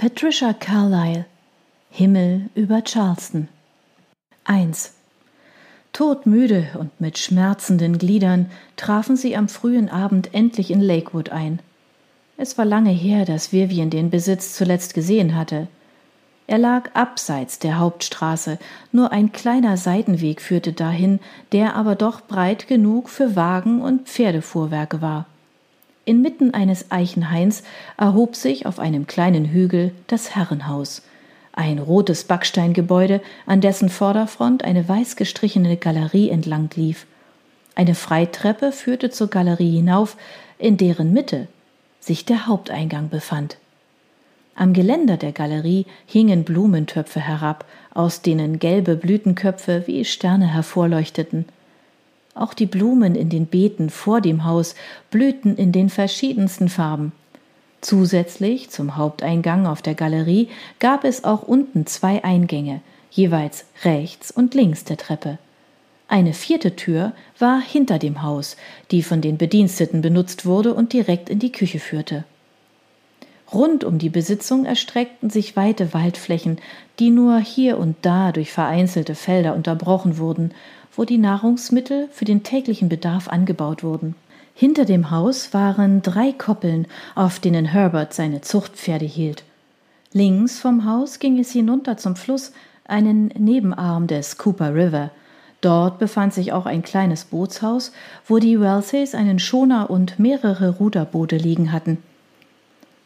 Patricia Carlyle Himmel über Charleston 1. Todmüde und mit schmerzenden Gliedern trafen sie am frühen Abend endlich in Lakewood ein. Es war lange her, dass Vivian den Besitz zuletzt gesehen hatte. Er lag abseits der Hauptstraße, nur ein kleiner Seitenweg führte dahin, der aber doch breit genug für Wagen und Pferdefuhrwerke war. Inmitten eines Eichenhains erhob sich auf einem kleinen Hügel das Herrenhaus, ein rotes Backsteingebäude, an dessen Vorderfront eine weiß gestrichene Galerie entlang lief. Eine Freitreppe führte zur Galerie hinauf, in deren Mitte sich der Haupteingang befand. Am Geländer der Galerie hingen Blumentöpfe herab, aus denen gelbe Blütenköpfe wie Sterne hervorleuchteten. Auch die Blumen in den Beeten vor dem Haus blühten in den verschiedensten Farben. Zusätzlich zum Haupteingang auf der Galerie gab es auch unten zwei Eingänge, jeweils rechts und links der Treppe. Eine vierte Tür war hinter dem Haus, die von den Bediensteten benutzt wurde und direkt in die Küche führte. Rund um die Besitzung erstreckten sich weite Waldflächen, die nur hier und da durch vereinzelte Felder unterbrochen wurden wo die Nahrungsmittel für den täglichen Bedarf angebaut wurden. Hinter dem Haus waren drei Koppeln, auf denen Herbert seine Zuchtpferde hielt. Links vom Haus ging es hinunter zum Fluss, einen Nebenarm des Cooper River. Dort befand sich auch ein kleines Bootshaus, wo die Wellesays einen Schoner und mehrere Ruderboote liegen hatten.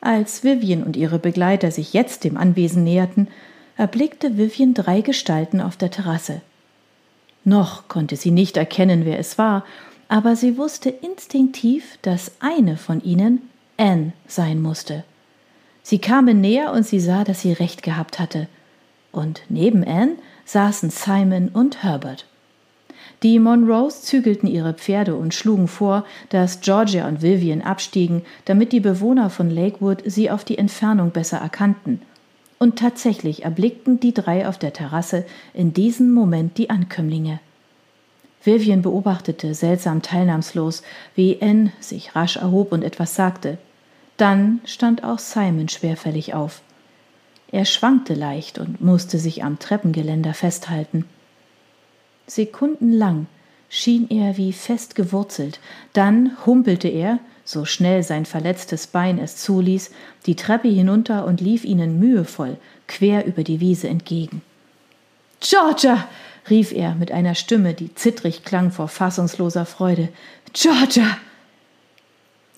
Als Vivian und ihre Begleiter sich jetzt dem Anwesen näherten, erblickte Vivian drei Gestalten auf der Terrasse. Noch konnte sie nicht erkennen, wer es war, aber sie wusste instinktiv, dass eine von ihnen Anne sein musste. Sie kamen näher und sie sah, dass sie recht gehabt hatte. Und neben Anne saßen Simon und Herbert. Die Monroes zügelten ihre Pferde und schlugen vor, dass Georgia und Vivian abstiegen, damit die Bewohner von Lakewood sie auf die Entfernung besser erkannten – und tatsächlich erblickten die drei auf der Terrasse in diesem Moment die Ankömmlinge. Vivian beobachtete seltsam teilnahmslos, wie Anne sich rasch erhob und etwas sagte. Dann stand auch Simon schwerfällig auf. Er schwankte leicht und musste sich am Treppengeländer festhalten. Sekundenlang schien er wie fest gewurzelt, dann humpelte er, so schnell sein verletztes Bein es zuließ, die Treppe hinunter und lief ihnen mühevoll quer über die Wiese entgegen. Georgia! rief er mit einer Stimme, die zittrig klang vor fassungsloser Freude. Georgia!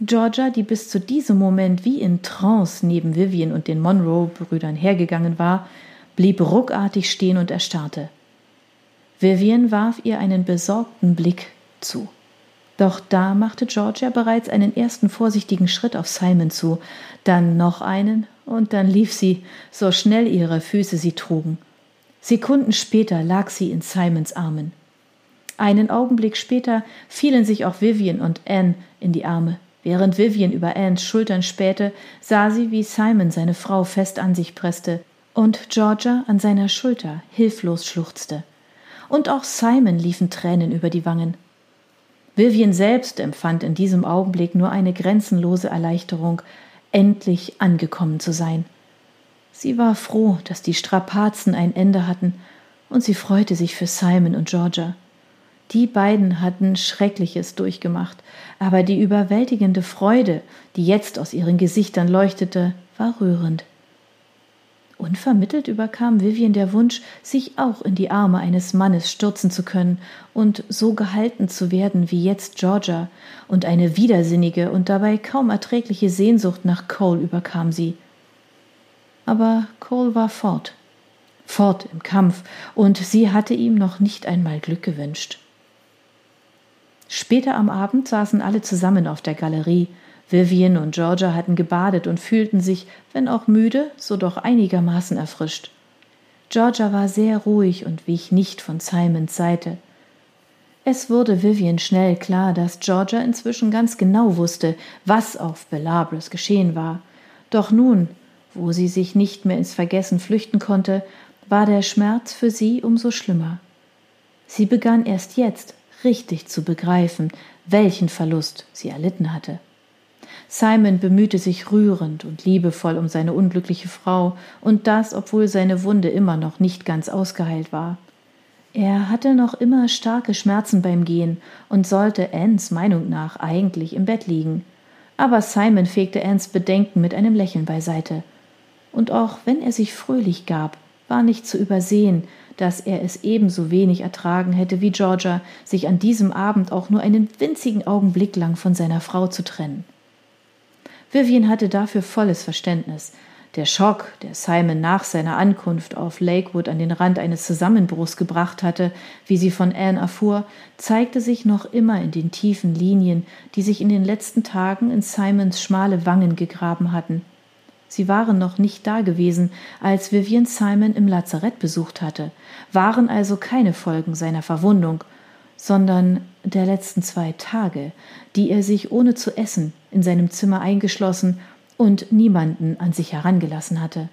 Georgia, die bis zu diesem Moment wie in Trance neben Vivian und den Monroe-Brüdern hergegangen war, blieb ruckartig stehen und erstarrte. Vivian warf ihr einen besorgten Blick zu. Doch da machte Georgia bereits einen ersten vorsichtigen Schritt auf Simon zu, dann noch einen, und dann lief sie, so schnell ihre Füße sie trugen. Sekunden später lag sie in Simons Armen. Einen Augenblick später fielen sich auch Vivian und Anne in die Arme. Während Vivian über Annes Schultern spähte, sah sie, wie Simon seine Frau fest an sich presste und Georgia an seiner Schulter hilflos schluchzte. Und auch Simon liefen Tränen über die Wangen. Vivian selbst empfand in diesem Augenblick nur eine grenzenlose Erleichterung, endlich angekommen zu sein. Sie war froh, dass die Strapazen ein Ende hatten, und sie freute sich für Simon und Georgia. Die beiden hatten Schreckliches durchgemacht, aber die überwältigende Freude, die jetzt aus ihren Gesichtern leuchtete, war rührend. Unvermittelt überkam Vivian der Wunsch, sich auch in die Arme eines Mannes stürzen zu können und so gehalten zu werden wie jetzt Georgia, und eine widersinnige und dabei kaum erträgliche Sehnsucht nach Cole überkam sie. Aber Cole war fort, fort im Kampf, und sie hatte ihm noch nicht einmal Glück gewünscht. Später am Abend saßen alle zusammen auf der Galerie, Vivian und Georgia hatten gebadet und fühlten sich, wenn auch müde, so doch einigermaßen erfrischt. Georgia war sehr ruhig und wich nicht von Simons Seite. Es wurde Vivian schnell klar, dass Georgia inzwischen ganz genau wusste, was auf Belabres geschehen war. Doch nun, wo sie sich nicht mehr ins Vergessen flüchten konnte, war der Schmerz für sie umso schlimmer. Sie begann erst jetzt richtig zu begreifen, welchen Verlust sie erlitten hatte. Simon bemühte sich rührend und liebevoll um seine unglückliche Frau, und das, obwohl seine Wunde immer noch nicht ganz ausgeheilt war. Er hatte noch immer starke Schmerzen beim Gehen und sollte Anns Meinung nach eigentlich im Bett liegen. Aber Simon fegte Anns Bedenken mit einem Lächeln beiseite. Und auch wenn er sich fröhlich gab, war nicht zu übersehen, dass er es ebenso wenig ertragen hätte wie Georgia, sich an diesem Abend auch nur einen winzigen Augenblick lang von seiner Frau zu trennen. Vivian hatte dafür volles Verständnis. Der Schock, der Simon nach seiner Ankunft auf Lakewood an den Rand eines Zusammenbruchs gebracht hatte, wie sie von Anne erfuhr, zeigte sich noch immer in den tiefen Linien, die sich in den letzten Tagen in Simons schmale Wangen gegraben hatten. Sie waren noch nicht da gewesen, als Vivian Simon im Lazarett besucht hatte, waren also keine Folgen seiner Verwundung, sondern der letzten zwei Tage, die er sich ohne zu essen in seinem Zimmer eingeschlossen und niemanden an sich herangelassen hatte.